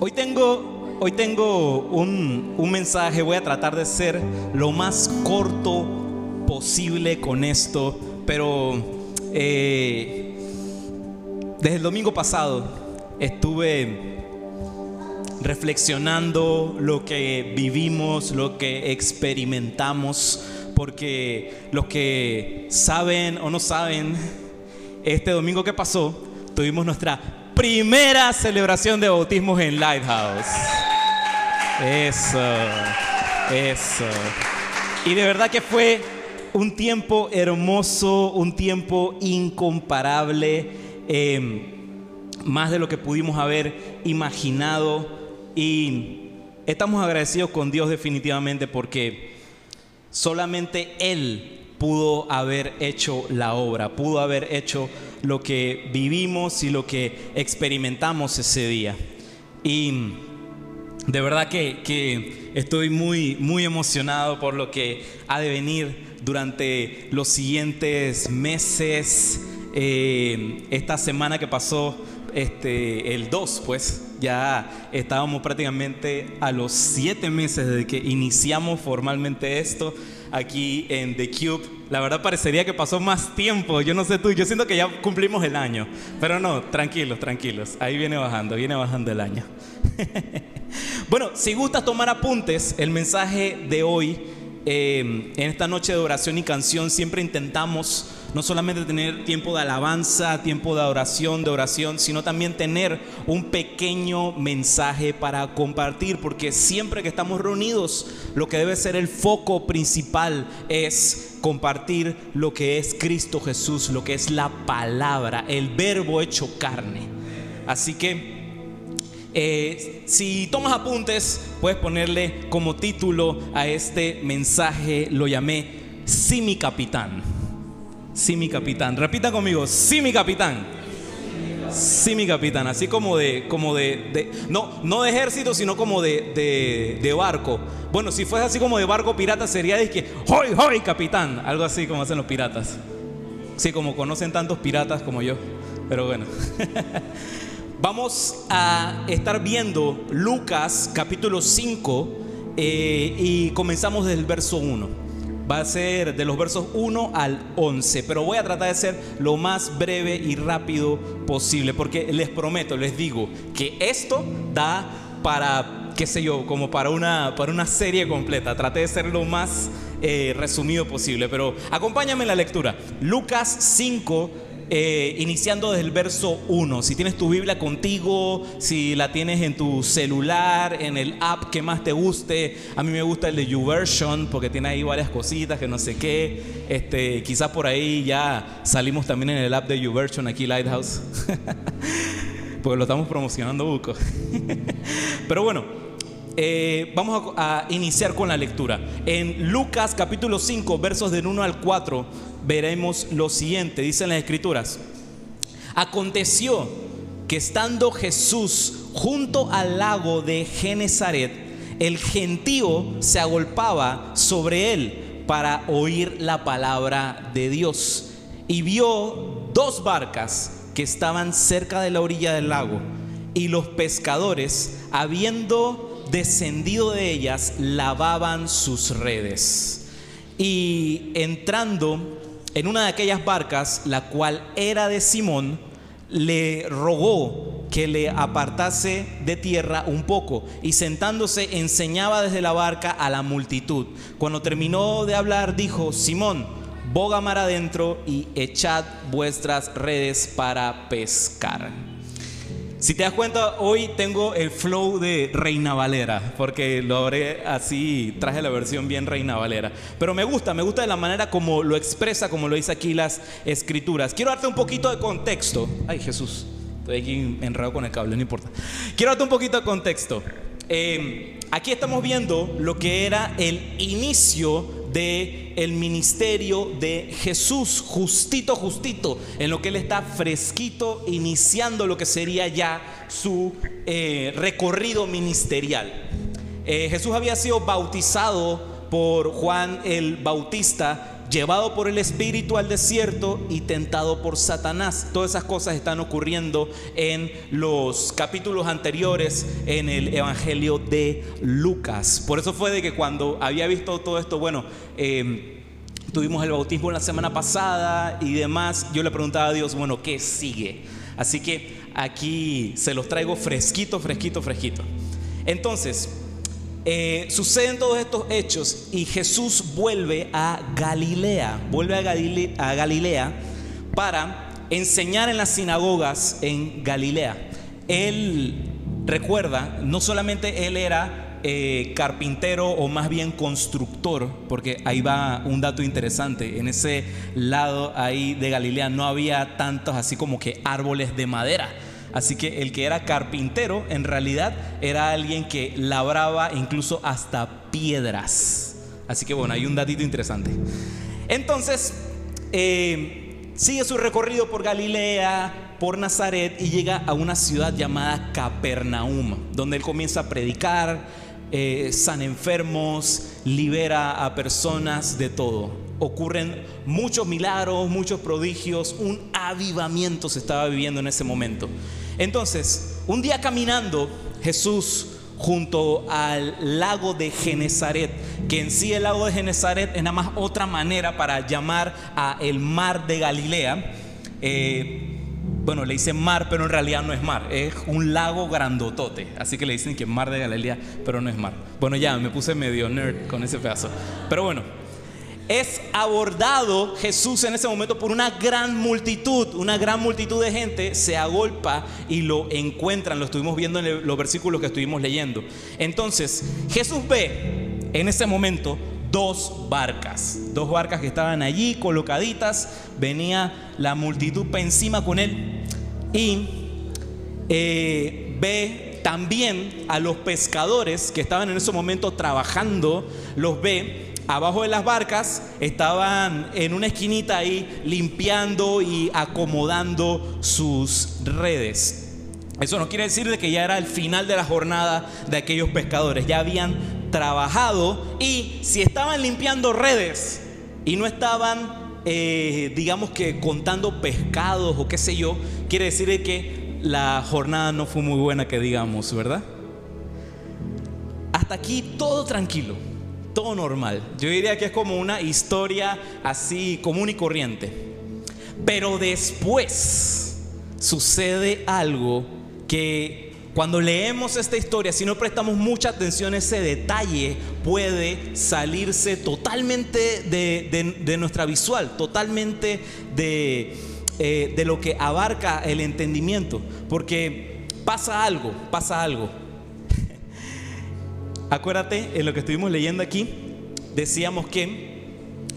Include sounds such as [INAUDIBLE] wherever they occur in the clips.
Hoy tengo, hoy tengo un, un mensaje, voy a tratar de ser lo más corto posible con esto, pero eh, desde el domingo pasado estuve reflexionando lo que vivimos, lo que experimentamos, porque los que saben o no saben, este domingo que pasó, tuvimos nuestra primera celebración de bautismos en Lighthouse. Eso, eso. Y de verdad que fue un tiempo hermoso, un tiempo incomparable, eh, más de lo que pudimos haber imaginado. Y estamos agradecidos con Dios definitivamente porque solamente Él pudo haber hecho la obra, pudo haber hecho lo que vivimos y lo que experimentamos ese día. Y de verdad que, que, estoy muy, muy emocionado por lo que ha de venir durante los siguientes meses. Eh, esta semana que pasó, este, el 2, pues ya estábamos prácticamente a los siete meses desde que iniciamos formalmente esto aquí en The Cube. La verdad parecería que pasó más tiempo, yo no sé tú, yo siento que ya cumplimos el año, pero no, tranquilos, tranquilos, ahí viene bajando, viene bajando el año. [LAUGHS] bueno, si gustas tomar apuntes, el mensaje de hoy, eh, en esta noche de oración y canción, siempre intentamos no solamente tener tiempo de alabanza, tiempo de oración, de oración, sino también tener un pequeño mensaje para compartir, porque siempre que estamos reunidos, lo que debe ser el foco principal es compartir lo que es Cristo Jesús, lo que es la palabra, el verbo hecho carne. Así que eh, si tomas apuntes, puedes ponerle como título a este mensaje, lo llamé Sí mi capitán. Sí mi capitán. Repita conmigo, sí mi capitán. Sí mi capitán. Así como de, como de, no, no de ejército, sino como de, de, de, barco. Bueno, si fuese así como de barco pirata sería de que, ¡hoy, hoy, capitán! Algo así como hacen los piratas. Sí, como conocen tantos piratas como yo. Pero bueno. [LAUGHS] Vamos a estar viendo Lucas capítulo 5 eh, y comenzamos desde el verso 1. Va a ser de los versos 1 al 11, pero voy a tratar de ser lo más breve y rápido posible, porque les prometo, les digo, que esto da para, qué sé yo, como para una, para una serie completa. Traté de ser lo más eh, resumido posible, pero acompáñame en la lectura. Lucas 5 eh, iniciando desde el verso 1. Si tienes tu Biblia contigo, si la tienes en tu celular, en el app que más te guste. A mí me gusta el de YouVersion porque tiene ahí varias cositas que no sé qué. Este, quizás por ahí ya salimos también en el app de YouVersion aquí Lighthouse. [LAUGHS] porque lo estamos promocionando buco. [LAUGHS] Pero bueno, eh, vamos a, iniciar con la lectura. En Lucas capítulo 5, versos del 1 al 4 veremos lo siguiente, dicen las escrituras. Aconteció que estando Jesús junto al lago de Genezaret, el gentío se agolpaba sobre él para oír la palabra de Dios. Y vio dos barcas que estaban cerca de la orilla del lago. Y los pescadores, habiendo descendido de ellas, lavaban sus redes. Y entrando en una de aquellas barcas, la cual era de Simón, le rogó que le apartase de tierra un poco y sentándose enseñaba desde la barca a la multitud. Cuando terminó de hablar dijo, Simón, boga mar adentro y echad vuestras redes para pescar. Si te das cuenta, hoy tengo el flow de Reina Valera, porque lo haré así, traje la versión bien Reina Valera. Pero me gusta, me gusta de la manera como lo expresa, como lo dice aquí las escrituras. Quiero darte un poquito de contexto. Ay, Jesús, estoy aquí enredado con el cable, no importa. Quiero darte un poquito de contexto. Eh, aquí estamos viendo lo que era el inicio de el ministerio de Jesús, justito, justito, en lo que él está fresquito, iniciando lo que sería ya su eh, recorrido ministerial. Eh, Jesús había sido bautizado por Juan el Bautista llevado por el Espíritu al desierto y tentado por Satanás. Todas esas cosas están ocurriendo en los capítulos anteriores en el Evangelio de Lucas. Por eso fue de que cuando había visto todo esto, bueno, eh, tuvimos el bautismo la semana pasada y demás, yo le preguntaba a Dios, bueno, ¿qué sigue? Así que aquí se los traigo fresquito, fresquito, fresquito. Entonces, eh, suceden todos estos hechos y Jesús vuelve a Galilea, vuelve a, Galilea para enseñar en las sinagogas en Galilea. Él recuerda, no solamente él era eh, carpintero o más bien constructor, porque ahí va un dato interesante, en ese lado ahí de Galilea no había tantos así como que árboles de madera. Así que el que era carpintero en realidad era alguien que labraba incluso hasta piedras. Así que bueno, hay un datito interesante. Entonces, eh, sigue su recorrido por Galilea, por Nazaret y llega a una ciudad llamada Capernaum, donde él comienza a predicar, eh, sana enfermos, libera a personas de todo. Ocurren muchos milagros, muchos prodigios, un avivamiento se estaba viviendo en ese momento. Entonces, un día caminando, Jesús junto al lago de Genezaret, que en sí el lago de Genezaret es nada más otra manera para llamar a el mar de Galilea. Eh, bueno, le dicen mar, pero en realidad no es mar, es un lago grandotote. Así que le dicen que es mar de Galilea, pero no es mar. Bueno, ya me puse medio nerd con ese pedazo. Pero bueno, es abordado Jesús en ese momento por una gran multitud, una gran multitud de gente se agolpa y lo encuentran, lo estuvimos viendo en los versículos que estuvimos leyendo. Entonces, Jesús ve en ese momento dos barcas, dos barcas que estaban allí colocaditas, venía la multitud para encima con él y eh, ve también a los pescadores que estaban en ese momento trabajando, los ve abajo de las barcas, estaban en una esquinita ahí limpiando y acomodando sus redes. Eso no quiere decir de que ya era el final de la jornada de aquellos pescadores, ya habían trabajado y si estaban limpiando redes y no estaban, eh, digamos que contando pescados o qué sé yo, quiere decir que la jornada no fue muy buena, que digamos, ¿verdad? Hasta aquí todo tranquilo, normal. Yo diría que es como una historia así común y corriente. Pero después sucede algo que cuando leemos esta historia, si no prestamos mucha atención, ese detalle puede salirse totalmente de, nuestra visual, totalmente de, eh, de lo que abarca el entendimiento. Porque pasa algo, pasa algo. Acuérdate, en lo que estuvimos leyendo aquí, decíamos que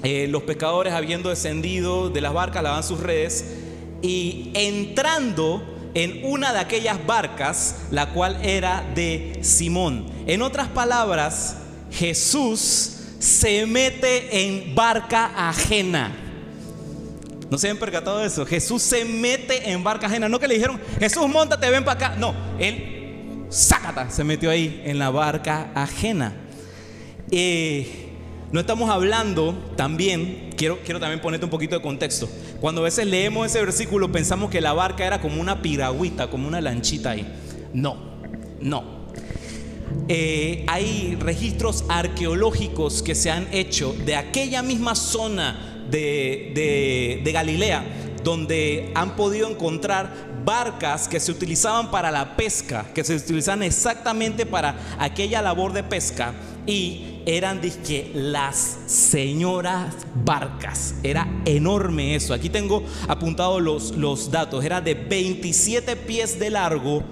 eh, los pescadores habiendo descendido de las barcas lavaban sus redes y entrando en una de aquellas barcas, la cual era de Simón. En otras palabras, Jesús se mete en barca ajena. ¿No se han percatado de eso? Jesús se mete en barca ajena. No que le dijeron, Jesús, montate, ven para acá. No, él, sácata, se metió ahí en la barca ajena. Eh, no estamos hablando también, quiero, quiero también ponerte un poquito de contexto. Cuando a veces leemos ese versículo pensamos que la barca era como una piragüita, como una lanchita ahí. No, no. Eh, hay registros arqueológicos que se han hecho de aquella misma zona de, de Galilea, donde han podido encontrar barcas que se utilizaban para la pesca, que se utilizaban exactamente para aquella labor de pesca y eran disque las señoras barcas. Era enorme eso. Aquí tengo apuntados los, los datos. Era de 27 pies de largo,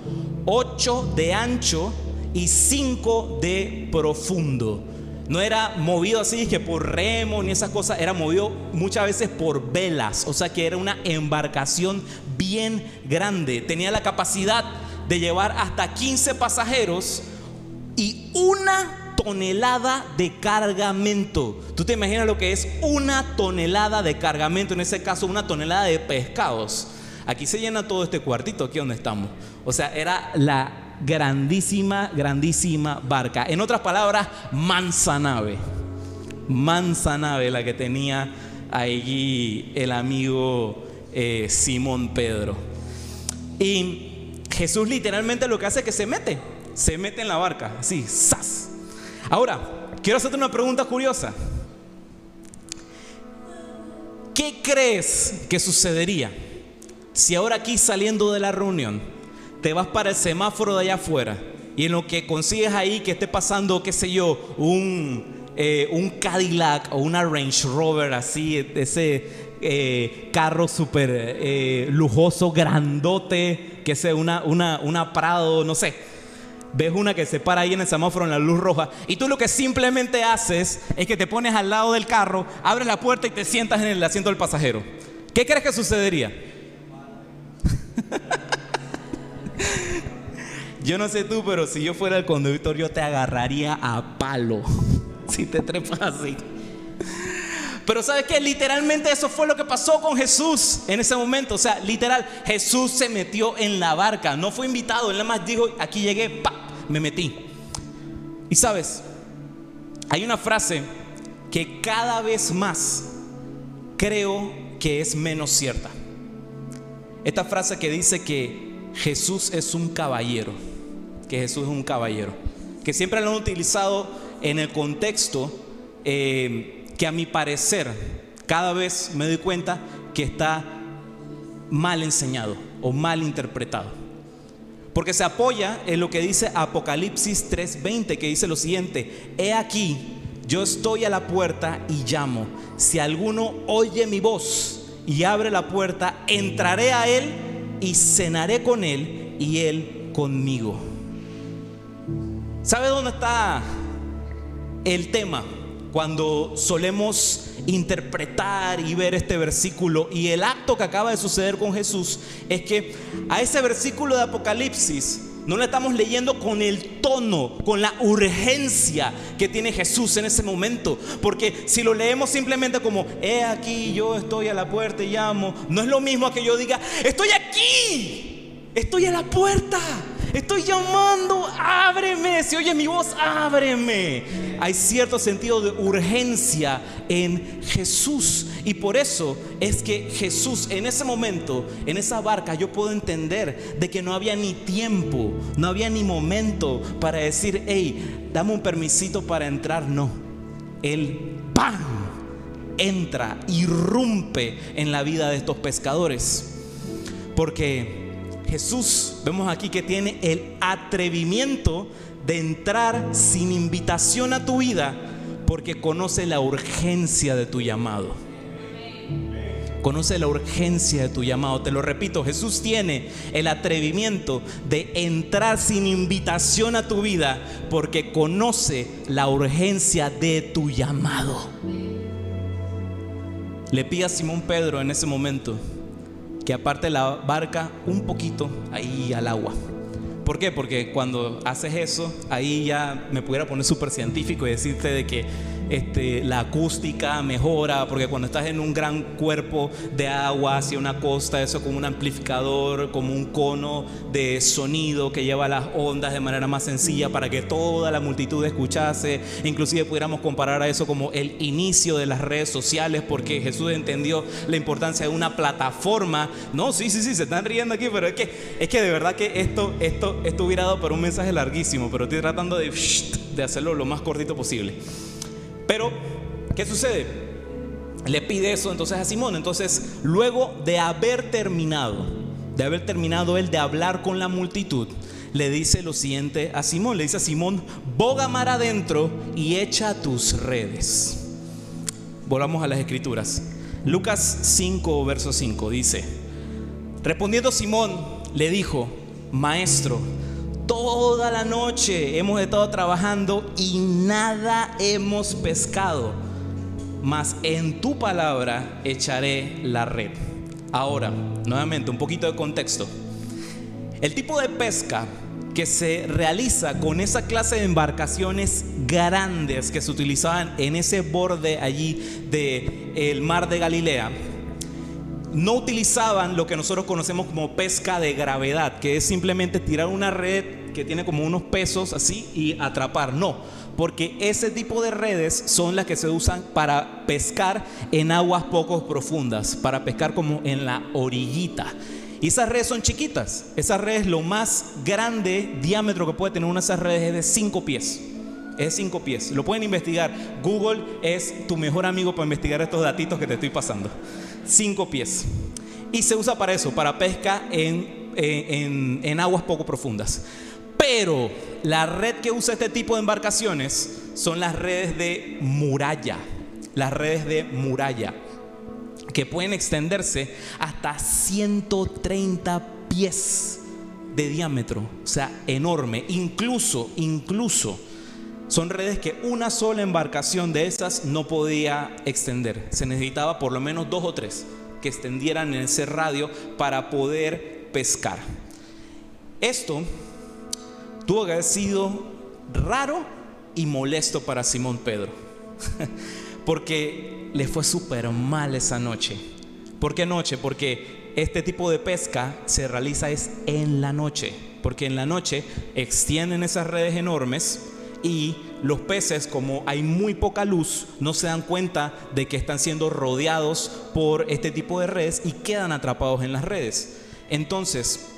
8 de ancho y 5 de profundo. No era movido así que por remo ni esas cosas, era movido muchas veces por velas, o sea que era una embarcación bien grande. Tenía la capacidad de llevar hasta 15 pasajeros y una tonelada de cargamento. ¿Tú te imaginas lo que es una tonelada de cargamento? En ese caso, una tonelada de pescados. Aquí se llena todo este cuartito, aquí donde estamos. O sea, era la grandísima, grandísima barca. En otras palabras, mansa nave. Mansa nave la que tenía ahí el amigo eh, Simón Pedro. Y Jesús literalmente lo que hace es que se mete, se mete en la barca, así, ¡zas! Ahora, quiero hacerte una pregunta curiosa. ¿Qué crees que sucedería si ahora aquí saliendo de la reunión te vas para el semáforo de allá afuera y en lo que consigues ahí que esté pasando, qué sé yo, un, eh, un Cadillac o una Range Rover así, ese eh, carro súper eh, lujoso, grandote, que sea una, una, una Prado, no sé. Ves una que se para ahí en el semáforo en la luz roja y tú lo que simplemente haces es que te pones al lado del carro, abres la puerta y te sientas en el asiento del pasajero. ¿Qué crees que sucedería? [LAUGHS] yo no sé tú, pero si yo fuera el conductor yo te agarraría a palo [LAUGHS] si te trepas así. Pero sabes que literalmente eso fue lo que pasó con Jesús en ese momento. O sea, literal, Jesús se metió en la barca, no fue invitado, él nada más dijo, aquí llegué, pa, me metí. Y sabes, hay una frase que cada vez más creo que es menos cierta. Esta frase que dice que Jesús es un caballero, que Jesús es un caballero, que siempre lo han utilizado en el contexto eh, que a mi parecer cada vez me doy cuenta que está mal enseñado o mal interpretado. Porque se apoya en lo que dice Apocalipsis 3:20, que dice lo siguiente, he aquí, yo estoy a la puerta y llamo. Si alguno oye mi voz y abre la puerta, entraré a él y cenaré con él y él conmigo. ¿Sabe dónde está el tema? Cuando solemos interpretar y ver este versículo y el acto que acaba de suceder con Jesús es que a ese versículo de Apocalipsis no le estamos leyendo con el tono, con la urgencia que tiene Jesús en ese momento. Porque si lo leemos simplemente como, he aquí, yo estoy a la puerta y llamo, no es lo mismo que yo diga, estoy aquí, estoy a la puerta. Estoy llamando, ábreme. Si oye mi voz, ábreme. Hay cierto sentido de urgencia en Jesús. Y por eso es que Jesús en ese momento, en esa barca, yo puedo entender de que no había ni tiempo, no había ni momento para decir, hey, dame un permisito para entrar. No. Él, ¡pam! Entra, irrumpe en la vida de estos pescadores. Porque Jesús, vemos aquí que tiene el atrevimiento de entrar sin invitación a tu vida porque conoce la urgencia de tu llamado. Conoce la urgencia de tu llamado. Te lo repito, Jesús tiene el atrevimiento de entrar sin invitación a tu vida porque conoce la urgencia de tu llamado. Le pide a Simón Pedro en ese momento aparte la barca un poquito ahí al agua. ¿Por qué? Porque cuando haces eso, ahí ya me pudiera poner súper científico y decirte de que este, la acústica mejora, porque cuando estás en un gran cuerpo de agua hacia una costa, eso como un amplificador, como un cono de sonido que lleva las ondas de manera más sencilla para que toda la multitud escuchase. Inclusive pudiéramos comparar a eso como el inicio de las redes sociales, porque Jesús entendió la importancia de una plataforma. No, sí, sí, sí, se están riendo aquí, pero es que, es que de verdad que esto, esto, esto hubiera dado para un mensaje larguísimo, pero estoy tratando de, de hacerlo lo más cortito posible. Pero, ¿qué sucede? Le pide eso entonces a Simón. Entonces, luego de haber terminado, de haber terminado él de hablar con la multitud, le dice lo siguiente a Simón. Le dice a Simón, boga mar adentro y echa tus redes. Volvamos a las escrituras. Lucas 5, verso 5 dice, respondiendo Simón, le dijo, maestro, Toda la noche hemos estado trabajando y nada hemos pescado. Mas en tu palabra echaré la red. Ahora, nuevamente, un poquito de contexto. El tipo de pesca que se realiza con esa clase de embarcaciones grandes que se utilizaban en ese borde allí del el mar de Galilea, no utilizaban lo que nosotros conocemos como pesca de gravedad, que es simplemente tirar una red que tiene como unos pesos así y atrapar. No, porque ese tipo de redes son las que se usan para pescar en aguas poco profundas, para pescar como en la orillita. Y esas redes son chiquitas. Esas redes, lo más grande diámetro que puede tener una de esas redes es de 5 pies. Es 5 pies. Lo pueden investigar. Google es tu mejor amigo para investigar estos datitos que te estoy pasando. 5 pies. Y se usa para eso, para pesca en, en, en aguas poco profundas. Pero la red que usa este tipo de embarcaciones son las redes de muralla. Las redes de muralla que pueden extenderse hasta 130 pies de diámetro, o sea, enorme. Incluso, incluso, son redes que una sola embarcación de esas no podía extender. Se necesitaba por lo menos dos o tres que extendieran en ese radio para poder pescar. Esto tuvo que haber sido raro y molesto para Simón Pedro. [LAUGHS] porque le fue súper mal esa noche. ¿Por qué noche? Porque este tipo de pesca se realiza es en la noche, porque en la noche extienden esas redes enormes y los peces, como hay muy poca luz, no se dan cuenta de que están siendo rodeados por este tipo de redes y quedan atrapados en las redes. Entonces,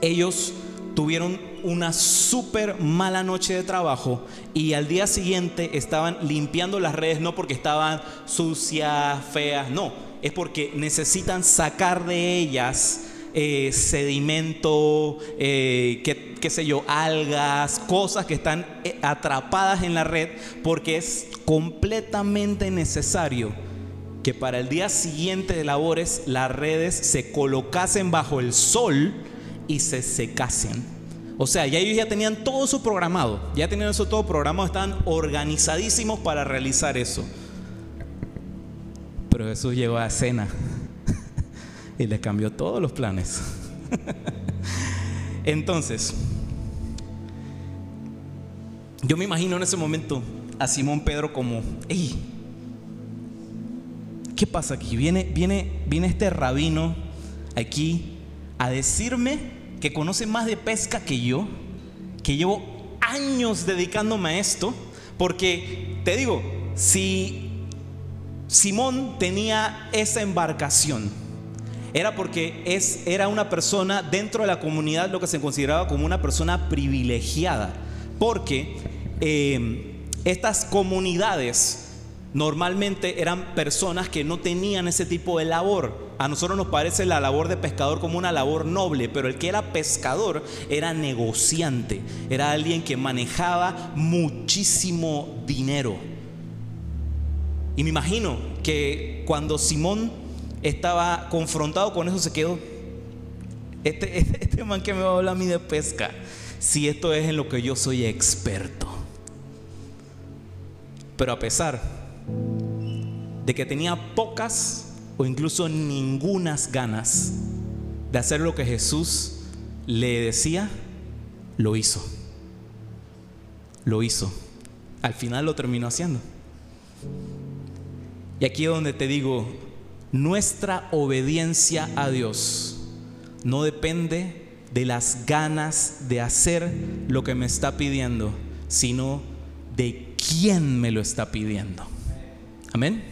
ellos tuvieron una súper mala noche de trabajo y al día siguiente estaban limpiando las redes no porque estaban sucias, feas, no, es porque necesitan sacar de ellas eh, sedimento, eh, qué, sé yo, algas, cosas que están eh, atrapadas en la red porque es completamente necesario que para el día siguiente de labores las redes se colocasen bajo el sol y se secasen. O sea, ya ellos ya tenían todo eso programado, ya tenían eso todo programado, estaban organizadísimos para realizar eso. Pero Jesús llegó a cena [LAUGHS] y le cambió todos los planes. [LAUGHS] Entonces, yo me imagino en ese momento a Simón Pedro como, hey, ¿qué pasa aquí? Viene, viene, viene este rabino aquí a decirme que conoce más de pesca que yo, que llevo años dedicándome a esto, porque te digo, si Simón tenía esa embarcación, era porque es, era una persona dentro de la comunidad, lo que se consideraba como una persona privilegiada, porque eh, estas comunidades normalmente eran personas que no tenían ese tipo de labor. A nosotros nos parece la labor de pescador como una labor noble, pero el que era pescador era negociante, era alguien que manejaba muchísimo dinero. Y me imagino que cuando Simón estaba confrontado con eso se quedó, este, [LAUGHS] este, man que me va a hablar a mí de pesca, si esto es en lo que yo soy experto. Pero a pesar de que tenía pocas o incluso ningunas ganas de hacer lo que Jesús le decía, lo hizo. Lo hizo. Al final lo terminó haciendo. Y aquí es donde te digo, nuestra obediencia a Dios no depende de las ganas de hacer lo que me está pidiendo, sino de quién me lo está pidiendo. Amén.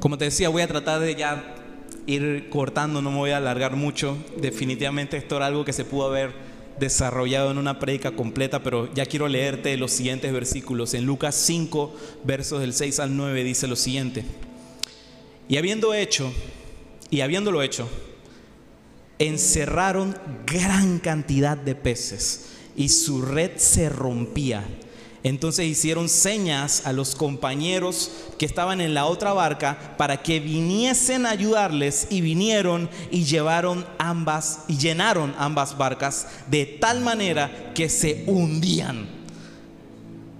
Como te decía, voy a tratar de ya ir cortando, no me voy a alargar mucho. Definitivamente esto era algo que se pudo haber desarrollado en una prédica completa, pero ya quiero leerte los siguientes versículos. En Lucas 5, versos del 6 al 9 dice lo siguiente. Y habiendo hecho, y habiéndolo hecho, encerraron gran cantidad de peces y su red se rompía entonces hicieron señas a los compañeros que estaban en la otra barca para que viniesen a ayudarles y vinieron y llevaron ambas y llenaron ambas barcas de tal manera que se hundían.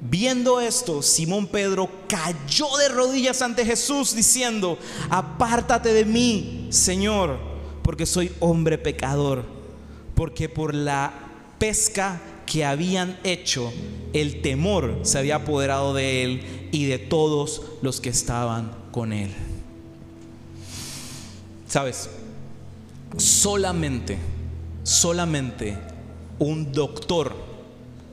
Viendo esto, Simón Pedro cayó de rodillas ante Jesús diciendo, apártate de mí, Señor, porque soy hombre pecador, porque por la pesca que habían hecho, el temor se había apoderado de él y de todos los que estaban con él. ¿Sabes? Solamente, solamente un doctor,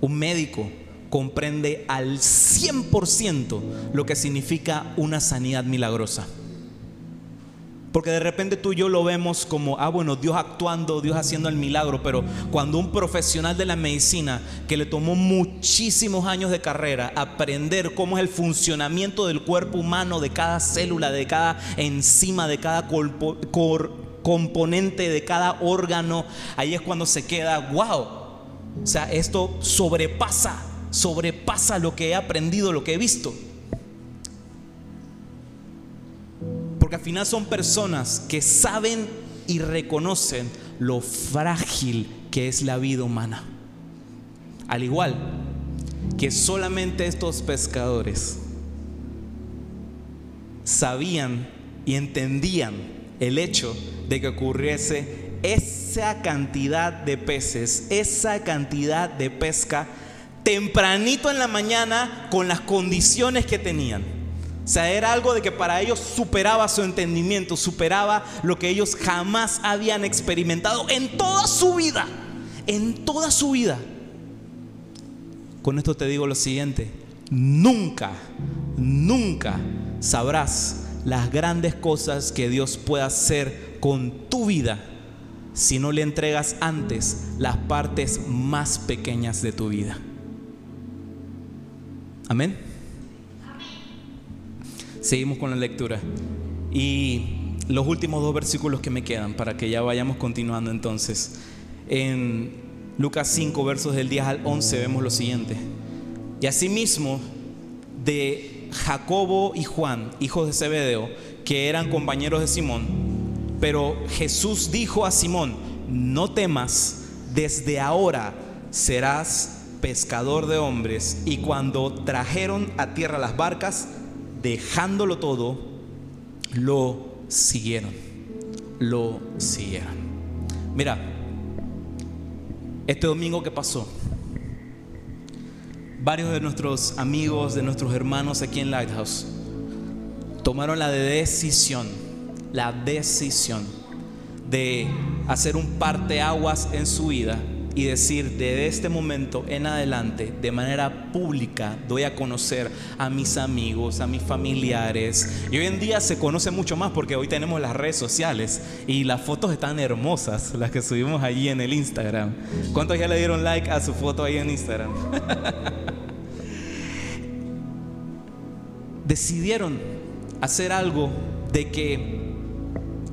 un médico, comprende al 100% lo que significa una sanidad milagrosa. Porque de repente tú y yo lo vemos como, ah, bueno, Dios actuando, Dios haciendo el milagro, pero cuando un profesional de la medicina que le tomó muchísimos años de carrera aprender cómo es el funcionamiento del cuerpo humano, de cada célula, de cada enzima, de cada componente, de cada órgano, ahí es cuando se queda, wow, o sea, esto sobrepasa, sobrepasa lo que he aprendido, lo que he visto. Porque al final son personas que saben y reconocen lo frágil que es la vida humana. Al igual que solamente estos pescadores sabían y entendían el hecho de que ocurriese esa cantidad de peces, esa cantidad de pesca tempranito en la mañana con las condiciones que tenían. O sea, era algo de que para ellos superaba su entendimiento, superaba lo que ellos jamás habían experimentado en toda su vida. En toda su vida. Con esto te digo lo siguiente. Nunca, nunca sabrás las grandes cosas que Dios puede hacer con tu vida si no le entregas antes las partes más pequeñas de tu vida. Amén. Seguimos con la lectura. Y los últimos dos versículos que me quedan para que ya vayamos continuando entonces. En Lucas 5, versos del 10 al 11 vemos lo siguiente. Y asimismo de Jacobo y Juan, hijos de Zebedeo, que eran compañeros de Simón. Pero Jesús dijo a Simón, no temas, desde ahora serás pescador de hombres. Y cuando trajeron a tierra las barcas, dejándolo todo, lo siguieron. Lo siguieron. Mira, este domingo que pasó, varios de nuestros amigos, de nuestros hermanos aquí en Lighthouse, tomaron la decisión, la decisión de hacer un parteaguas en su vida y decir, de este momento en adelante, de manera pública, doy a conocer a mis amigos, a mis familiares. Y hoy en día se conoce mucho más porque hoy tenemos las redes sociales y las fotos están hermosas, las que subimos allí en el Instagram. ¿Cuántos ya le dieron like a su foto ahí en Instagram? [LAUGHS] Decidieron hacer algo de que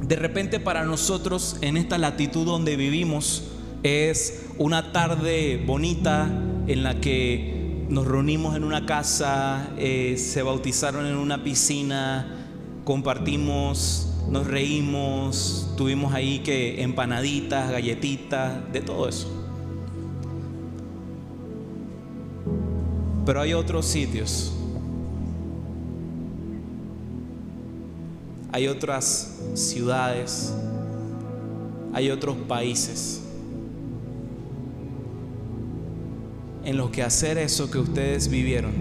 de repente para nosotros en esta latitud donde vivimos, es una tarde bonita en la que nos reunimos en una casa, eh, se bautizaron en una piscina, compartimos, nos reímos, tuvimos ahí que empanaditas, galletitas, de todo eso. Pero hay otros sitios, hay otras ciudades, hay otros países en lo que hacer eso que ustedes vivieron,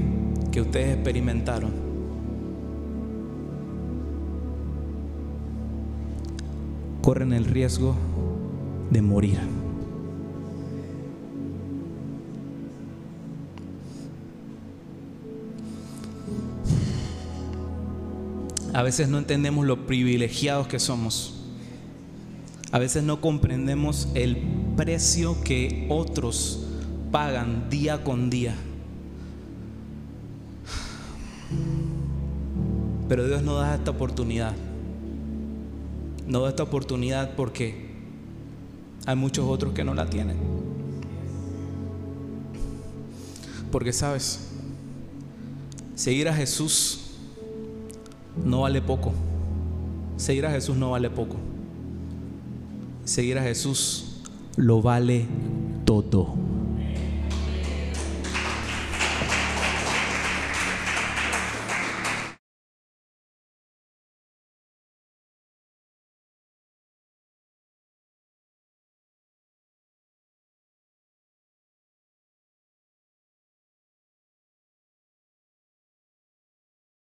que ustedes experimentaron. Corren el riesgo de morir. A veces no entendemos lo privilegiados que somos. A veces no comprendemos el precio que otros pagan día con día. Pero Dios no da esta oportunidad. No da esta oportunidad porque hay muchos otros que no la tienen. Porque sabes, seguir a Jesús no vale poco. Seguir a Jesús no vale poco. Seguir a Jesús lo vale todo.